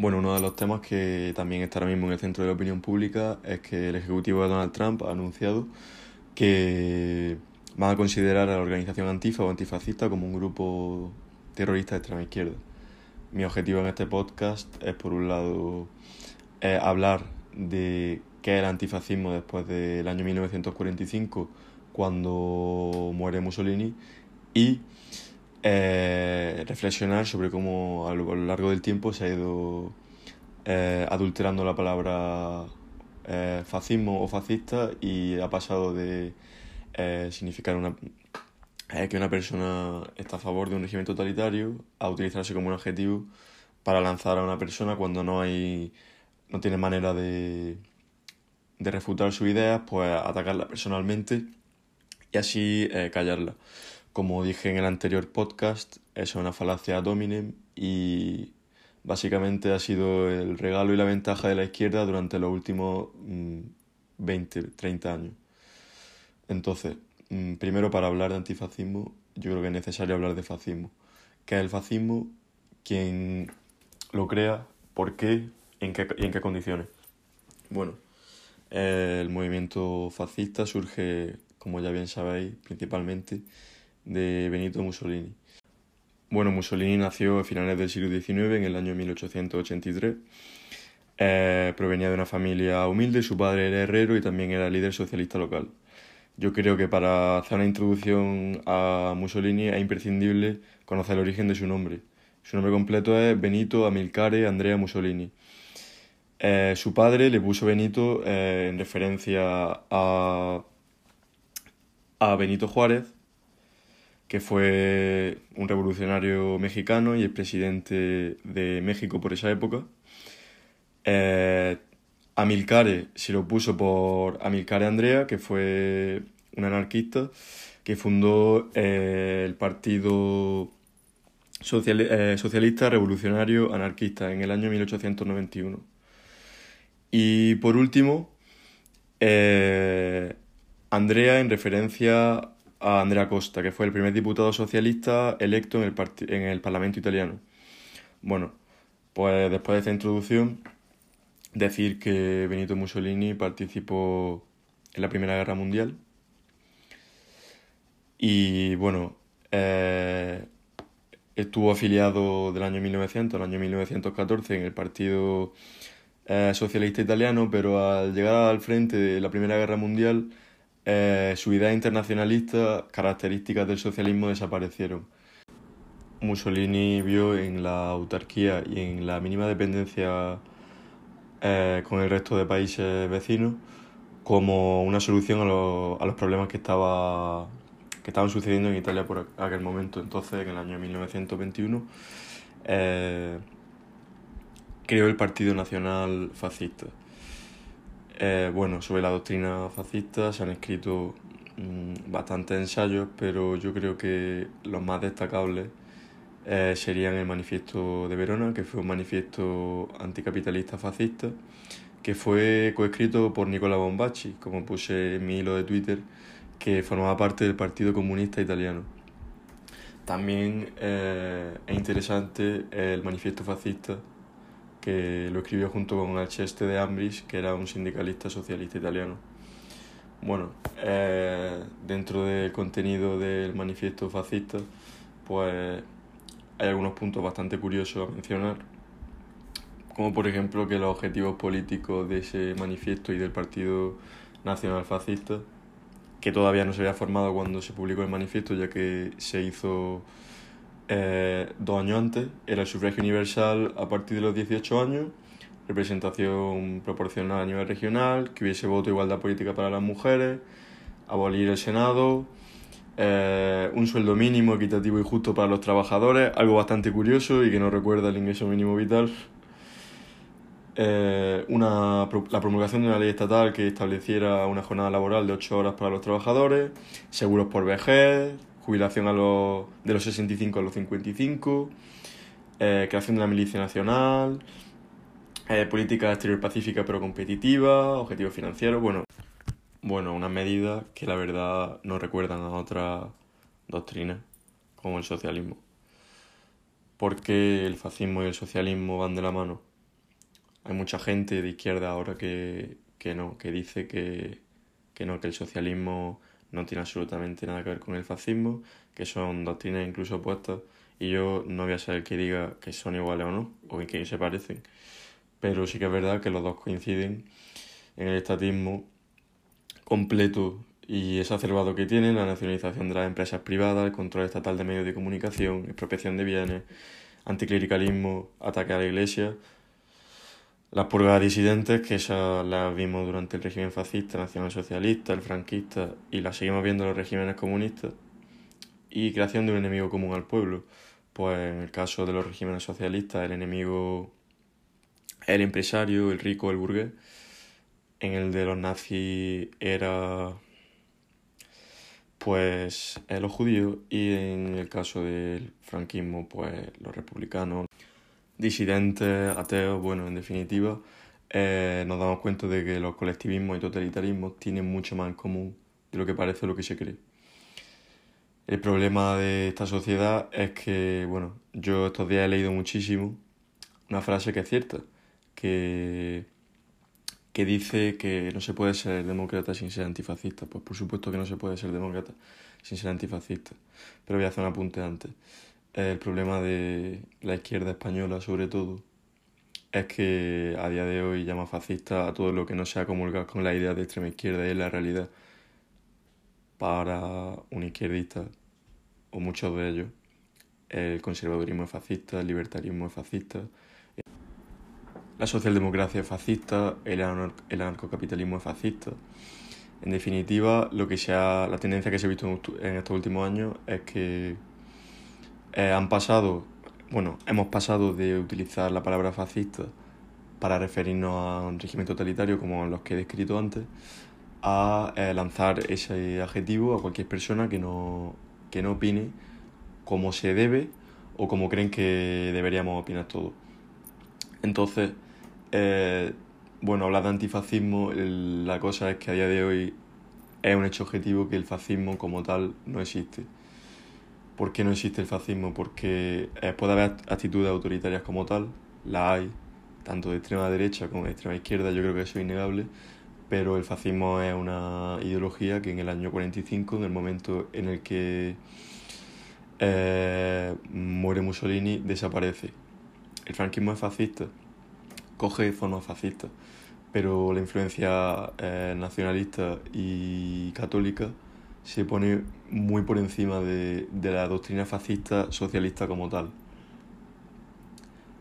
Bueno, uno de los temas que también está ahora mismo en el centro de la opinión pública es que el ejecutivo de Donald Trump ha anunciado que van a considerar a la organización antifa o antifascista como un grupo terrorista de extrema izquierda. Mi objetivo en este podcast es, por un lado, hablar de qué es el antifascismo después del año 1945, cuando muere Mussolini, y eh, reflexionar sobre cómo a lo largo del tiempo se ha ido eh, adulterando la palabra eh, fascismo o fascista y ha pasado de significar una, que una persona está a favor de un régimen totalitario a utilizarse como un adjetivo para lanzar a una persona cuando no hay no tiene manera de, de refutar sus ideas, pues atacarla personalmente y así callarla. Como dije en el anterior podcast, es una falacia dominem y básicamente ha sido el regalo y la ventaja de la izquierda durante los últimos 20, mm, 30 años. Entonces, mm, primero para hablar de antifascismo, yo creo que es necesario hablar de fascismo. ¿Qué es el fascismo? ¿Quién lo crea? ¿Por qué? ¿En qué, y en qué condiciones? Bueno, el movimiento fascista surge, como ya bien sabéis, principalmente de Benito Mussolini. Bueno, Mussolini nació a finales del siglo XIX, en el año 1883. Eh, provenía de una familia humilde, su padre era herrero y también era líder socialista local. Yo creo que para hacer una introducción a Mussolini es imprescindible conocer el origen de su nombre. Su nombre completo es Benito Amilcare Andrea Mussolini. Eh, su padre le puso Benito eh, en referencia a, a Benito Juárez, que fue un revolucionario mexicano y el presidente de México por esa época. Eh, Amilcare se lo puso por Amilcare Andrea, que fue un anarquista que fundó eh, el Partido eh, Socialista Revolucionario Anarquista en el año 1891. Y por último, Andrea en referencia a Andrea Costa, que fue el primer diputado socialista electo en el, en el Parlamento italiano. Bueno, pues después de esta introducción, decir que Benito Mussolini participó en la Primera Guerra Mundial. Y bueno, eh, estuvo afiliado del año 1900 al año 1914 en el Partido eh, Socialista Italiano, pero al llegar al frente de la Primera Guerra Mundial eh, su idea internacionalista, características del socialismo desaparecieron. Mussolini vio en la autarquía y en la mínima dependencia eh, con el resto de países vecinos como una solución a, los problemas que, estaba, que estaban sucediendo en Italia por aquel momento. Entonces, en el año 1921, eh, creó el Partido Nacional Fascista. Eh, bueno, sobre la doctrina fascista se han escrito mm, bastantes ensayos, pero yo creo que los más destacables eh, serían el Manifiesto de Verona, que fue un manifiesto anticapitalista fascista, que fue coescrito por Nicola Bombacci, como puse en mi hilo de Twitter, que formaba parte del Partido Comunista Italiano. También eh, es interesante el Manifiesto Fascista que lo escribió junto con Alceste de Ambris, que era un sindicalista socialista italiano. Bueno, eh, dentro del contenido del manifiesto fascista, pues hay algunos puntos bastante curiosos a mencionar, como por ejemplo que los objetivos políticos de ese manifiesto y del Partido Nacional Fascista, que todavía no se había formado cuando se publicó el manifiesto, ya que se hizo eh, dos años antes, era el sufragio universal a partir de los 18 años, representación proporcional a nivel regional, que hubiese voto igualdad política para las mujeres, abolir el Senado, eh, un sueldo mínimo, equitativo y justo para los trabajadores, algo bastante curioso y que no recuerda el ingreso mínimo vital. Eh, una, la promulgación de una ley estatal que estableciera una jornada laboral de 8 horas para los trabajadores, seguros por vejez, jubilación a los, de los 65 a los 55, eh, creación de la milicia nacional, eh, política exterior pacífica pero competitiva, objetivos financieros, bueno, bueno, unas medidas que la verdad no recuerdan a otras doctrinas, como el socialismo. ¿Por qué el fascismo y el socialismo van de la mano? hay mucha gente de izquierda ahora que, que no, que dice que, que no, que el socialismo no tiene absolutamente nada que ver con el fascismo, que son doctrinas incluso opuestas, y yo no voy a ser el que diga que son iguales o no, o qué se parecen, pero sí que es verdad que los dos coinciden en el estatismo completo y exacerbado que tienen, la nacionalización de las empresas privadas, el control estatal de medios de comunicación, expropiación de bienes, anticlericalismo, ataque a la iglesia, las purgas disidentes, que esas las vimos durante el régimen fascista, nacionalsocialista, el franquista, y las seguimos viendo en los regímenes comunistas, y creación de un enemigo común al pueblo. Pues en el caso de los regímenes socialistas, el enemigo el empresario, el rico, el burgués. En el de los nazis era pues los judíos y en el caso del franquismo pues los republicanos, disidentes, ateos, bueno, en definitiva eh, nos damos cuenta de que los colectivismos y totalitarismos tienen mucho más en común de lo que parece o lo que se cree. El problema de esta sociedad es que, bueno, yo estos días he leído muchísimo una frase que es cierta, que, que dice que no se puede ser demócrata sin ser antifascista. Pues por supuesto que no se puede ser demócrata sin ser antifascista. Pero voy a hacer un apunte antes. El problema de la izquierda española, sobre todo, es que a día de hoy llama fascista a todo lo que no sea comulgar con la idea de extrema izquierda y la realidad. Para un izquierdista, o muchos de ellos, el conservadurismo es fascista, el libertarismo es fascista, la socialdemocracia es fascista, el, anarcocapitalismo es fascista. En definitiva, lo que sea, la tendencia que se ha visto en estos últimos años es que eh, han pasado, bueno, hemos pasado de utilizar la palabra fascista para referirnos a un régimen totalitario como los que he descrito antes, a eh, lanzar ese adjetivo a cualquier persona que no, que no opine como se debe o como creen que deberíamos opinar todos. Entonces, eh, bueno, hablar de antifascismo, la cosa es que a día de hoy es un hecho objetivo que el fascismo como tal no existe. ¿Por qué no existe el fascismo? Porque eh, puede haber actitudes autoritarias como tal, la hay, tanto de extrema derecha como de extrema izquierda, yo creo que eso es innegable, pero el fascismo es una ideología que en el año 45, en el momento en el que eh, muere Mussolini, desaparece. El franquismo es fascista, coge forma fascista, pero la influencia eh, nacionalista y católica se pone muy por encima de, la doctrina fascista socialista como tal.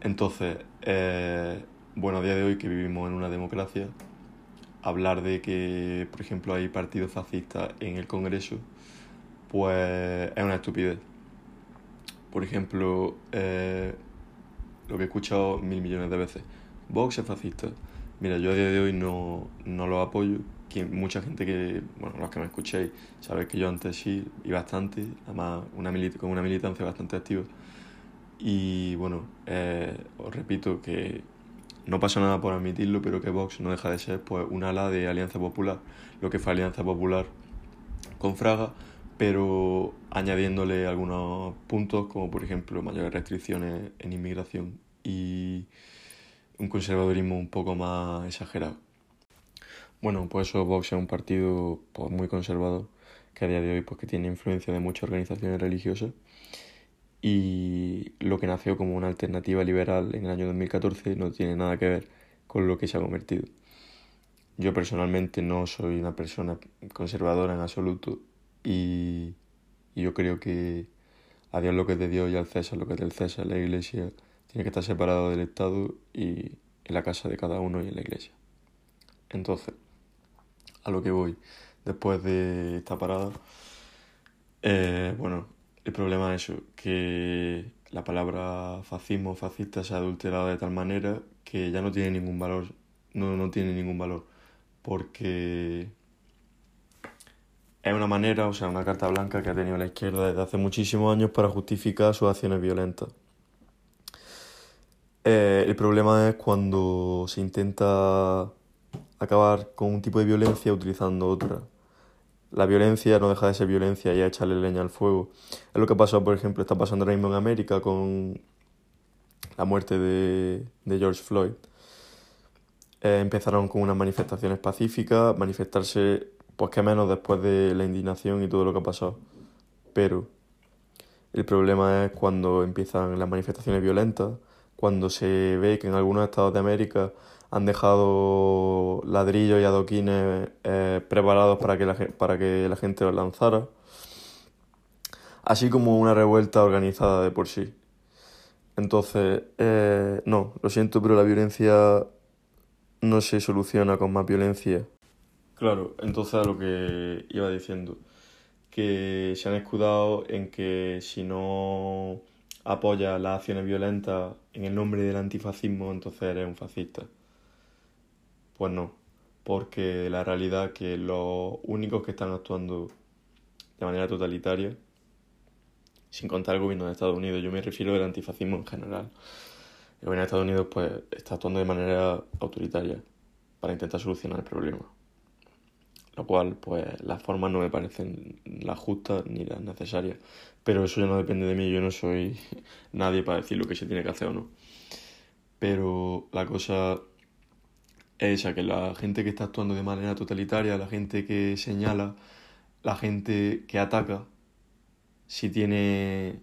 Entonces, eh, bueno, a día de hoy que vivimos en una democracia, hablar de que, por ejemplo, hay partidos fascistas en el Congreso, pues es una estupidez. Por ejemplo, eh, lo que he escuchado mil millones de veces, Vox es fascista. Mira, yo a día de hoy no, no lo apoyo. Mucha gente que, bueno, los que me escuchéis, sabéis que yo antes sí, y bastante, además una con una militancia bastante activa. Y bueno, eh, os repito que no pasa nada por admitirlo, pero que Vox no deja de ser pues un ala de Alianza Popular, lo que fue Alianza Popular con Fraga, pero añadiéndole algunos puntos como por ejemplo mayores restricciones en inmigración y un conservadurismo un poco más exagerado. Bueno, pues eso Vox es un partido pues, muy conservador que a día de hoy pues, que tiene influencia de muchas organizaciones religiosas y lo que nació como una alternativa liberal en el año 2014 no tiene nada que ver con lo que se ha convertido. Yo personalmente no soy una persona conservadora en absoluto y, yo creo que a Dios lo que es de Dios y al César lo que es del César, la Iglesia tiene que estar separado del Estado y en la casa de cada uno y en la iglesia. Entonces, a lo que voy, después de esta parada, eh, bueno, el problema es eso, que la palabra fascismo, fascista se ha adulterado de tal manera que ya no tiene ningún valor, no, no tiene ningún valor, porque es una manera, o sea, una carta blanca que ha tenido la izquierda desde hace muchísimos años para justificar sus acciones violentas. Eh, el problema es cuando se intenta acabar con un tipo de violencia utilizando otra. La violencia no deja de ser violencia y echarle leña al fuego. Es lo que pasó, por ejemplo, está pasando ahora mismo en América con la muerte de, de George Floyd. eh, empezaron con unas manifestaciones pacíficas, manifestarse, pues que menos después de la indignación y todo lo que ha pasado. Pero el problema es cuando empiezan las manifestaciones violentas, cuando se ve que en algunos estados de América han dejado ladrillos y adoquines eh, preparados para que, la, para que la gente los lanzara, así como una revuelta organizada de por sí. Entonces, eh, no, lo siento, pero la violencia no se soluciona con más violencia. Claro, entonces a lo que iba diciendo, que se han escudado en que si no apoyas las acciones violentas en el nombre del antifascismo, entonces eres un fascista. Pues no, porque la realidad es que los únicos que están actuando de manera totalitaria, sin contar el gobierno de Estados Unidos, yo me refiero al antifascismo en general. El gobierno de Estados Unidos pues está actuando de manera autoritaria para intentar solucionar el problema lo cual pues las formas no me parecen las justas ni las necesarias, pero eso ya no depende de mí, yo no soy nadie para decir lo que se tiene que hacer o no. Pero la cosa es esa, que la gente que está actuando de manera totalitaria, la gente que señala, la gente que ataca, si tiene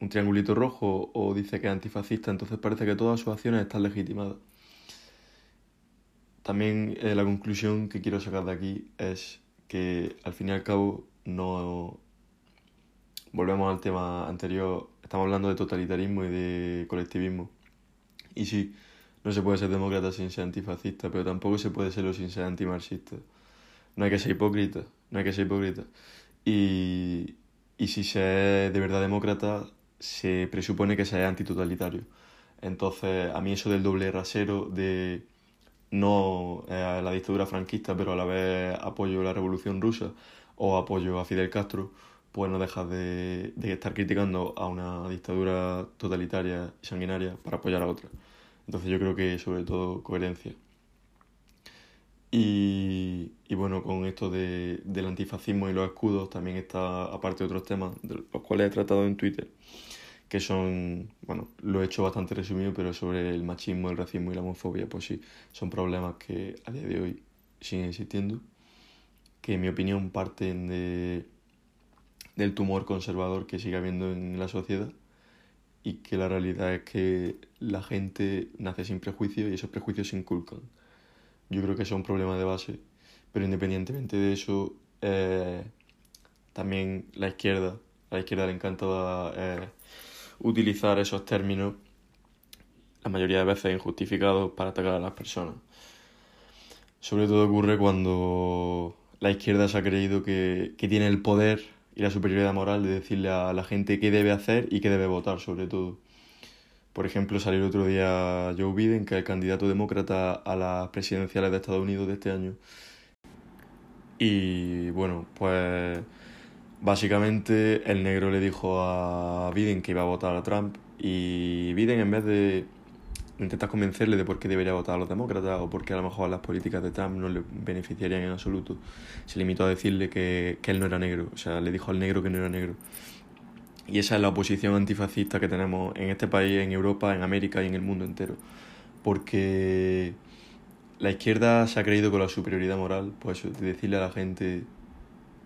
un triangulito rojo o dice que es antifascista, entonces parece que todas sus acciones están legitimadas. También eh, la conclusión que quiero sacar de aquí es que al fin y al cabo no... Volvemos al tema anterior, estamos hablando de totalitarismo y de colectivismo. Y sí, no se puede ser demócrata sin ser antifascista, pero tampoco se puede serlo sin ser antimarxista. No hay que ser hipócrita, no hay que ser hipócrita. Y, y si se es de verdad demócrata, se presupone que se es antitotalitario. Entonces, a mí eso del doble rasero, de no a la dictadura franquista, pero a la vez apoyo a la revolución rusa o apoyo a Fidel Castro, pues no dejas de, estar criticando a una dictadura totalitaria y sanguinaria para apoyar a otra. Entonces yo creo que sobre todo coherencia. Y, y bueno, con esto de, del antifascismo y los escudos también está, aparte de otros temas, de los cuales he tratado en Twitter, que son, bueno, lo he hecho bastante resumido, pero sobre el machismo, el racismo y la homofobia, pues sí, son problemas que a día de hoy siguen existiendo, que en mi opinión parten de, del tumor conservador que sigue habiendo en la sociedad y que la realidad es que la gente nace sin prejuicios y esos prejuicios se inculcan. Yo creo que eso es un problema de base, pero independientemente de eso, eh, también la izquierda, a la izquierda le encanta... Eh, utilizar esos términos, la mayoría de veces injustificados, para atacar a las personas. Sobre todo ocurre cuando la izquierda se ha creído que, tiene el poder y la superioridad moral de decirle a la gente qué debe hacer y qué debe votar, sobre todo. Por ejemplo, salió el otro día Joe Biden, que es el candidato demócrata a las presidenciales de Estados Unidos de este año. Y bueno, pues Básicamente el negro le dijo a Biden que iba a votar a Trump y Biden en vez de intentar convencerle de por qué debería votar a los demócratas o por qué a lo mejor las políticas de Trump no le beneficiarían en absoluto, se limitó a decirle que, que él no era negro, o sea, le dijo al negro que no era negro. Y esa es la oposición antifascista que tenemos en este país, en Europa, en América y en el mundo entero. Porque la izquierda se ha creído con la superioridad moral, pues de decirle a la gente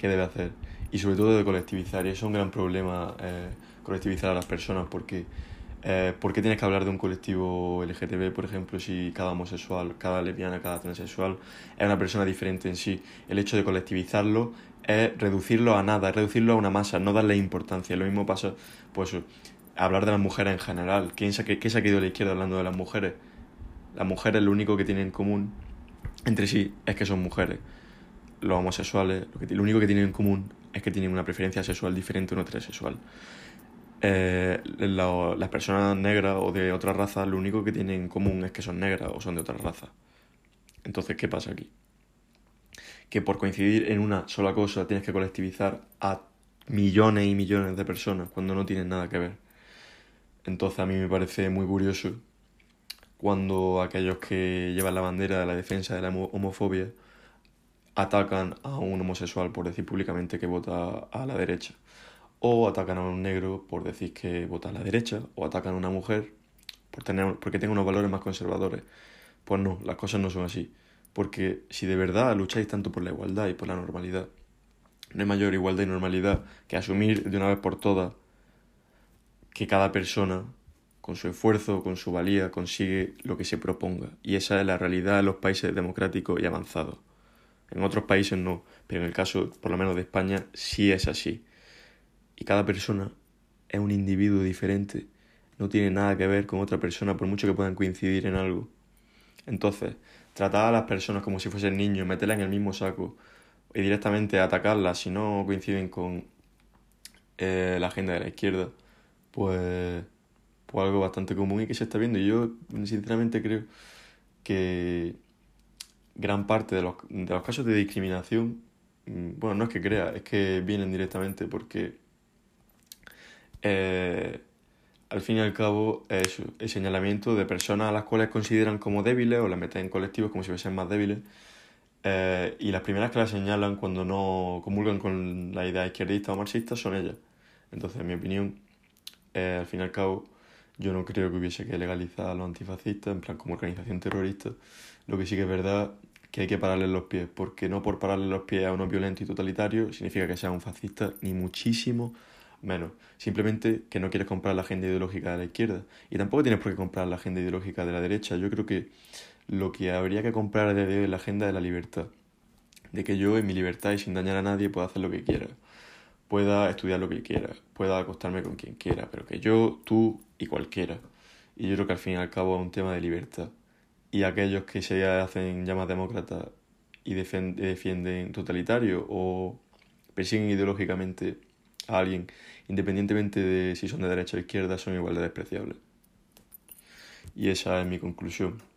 qué debe hacer y sobre todo de colectivizar. Y eso es un gran problema, eh, colectivizar a las personas, porque eh, ¿por qué tienes que hablar de un colectivo LGTB, por ejemplo, si cada homosexual, cada lesbiana, cada transexual es una persona diferente en sí? El hecho de colectivizarlo es reducirlo a nada, es reducirlo a una masa, no darle importancia. Lo mismo pasa, pues, hablar de las mujeres en general. ¿Quién se, ¿Qué se ha quedado la izquierda hablando de las mujeres? Las mujeres lo único que tienen en común entre sí es que son mujeres. Los homosexuales, lo, que, único que tienen en común es que tienen una preferencia sexual diferente a una heterosexual. Eh, las personas negras o de otra raza lo único que tienen en común es que son negras o son de otra raza. Entonces, ¿qué pasa aquí? Que por coincidir en una sola cosa tienes que colectivizar a millones y millones de personas cuando no tienen nada que ver. Entonces a mí me parece muy curioso cuando aquellos que llevan la bandera de la defensa de la homofobia atacan a un homosexual por decir públicamente que vota a la derecha, o atacan a un negro por decir que vota a la derecha, o atacan a una mujer por tener, porque tiene unos valores más conservadores. Pues no, las cosas no son así. Porque si de verdad lucháis tanto por la igualdad y por la normalidad, no hay mayor igualdad y normalidad que asumir de una vez por todas que cada persona, con su esfuerzo, con su valía, consigue lo que se proponga. Y esa es la realidad en los países democráticos y avanzados. En otros países no, pero en el caso, por lo menos de España, sí es así. Y cada persona es un individuo diferente, no tiene nada que ver con otra persona, por mucho que puedan coincidir en algo. Entonces, tratar a las personas como si fuesen niños, meterlas en el mismo saco y directamente atacarlas si no coinciden con eh, la agenda de la izquierda, pues, pues algo bastante común y que se está viendo. Y yo sinceramente creo que gran parte de los, de los casos de discriminación, mm, bueno, no es que crea, es que vienen directamente porque eh, al fin y al cabo es el señalamiento de personas a las cuales consideran como débiles o las meten en colectivos como si fuesen más débiles. Eh, y las primeras que las señalan cuando no comulgan con la idea izquierdista o marxista son ellas. Entonces, en mi opinión, eh, al fin y al cabo, yo no creo que hubiese que legalizar a los antifascistas, en plan como organización terrorista. Lo que sí que es verdad que hay que pararle los pies, porque no por pararle los pies a uno violento y totalitario significa que sea un fascista, ni muchísimo menos. Simplemente que no quieres comprar la agenda ideológica de la izquierda. Y tampoco tienes por qué comprar la agenda ideológica de la derecha. Yo creo que lo que habría que comprar a día de hoy es la agenda de la libertad. De que yo, en mi libertad y sin dañar a nadie, pueda hacer lo que quiera. Pueda estudiar lo que quiera. Pueda acostarme con quien quiera. Pero que yo, tú y cualquiera. Y yo creo que al fin y al cabo es un tema de libertad. Y aquellos que se hacen llamas demócratas y defienden totalitario o persiguen ideológicamente a alguien, independientemente de si son de derecha o izquierda, son igual de despreciables. Y esa es mi conclusión.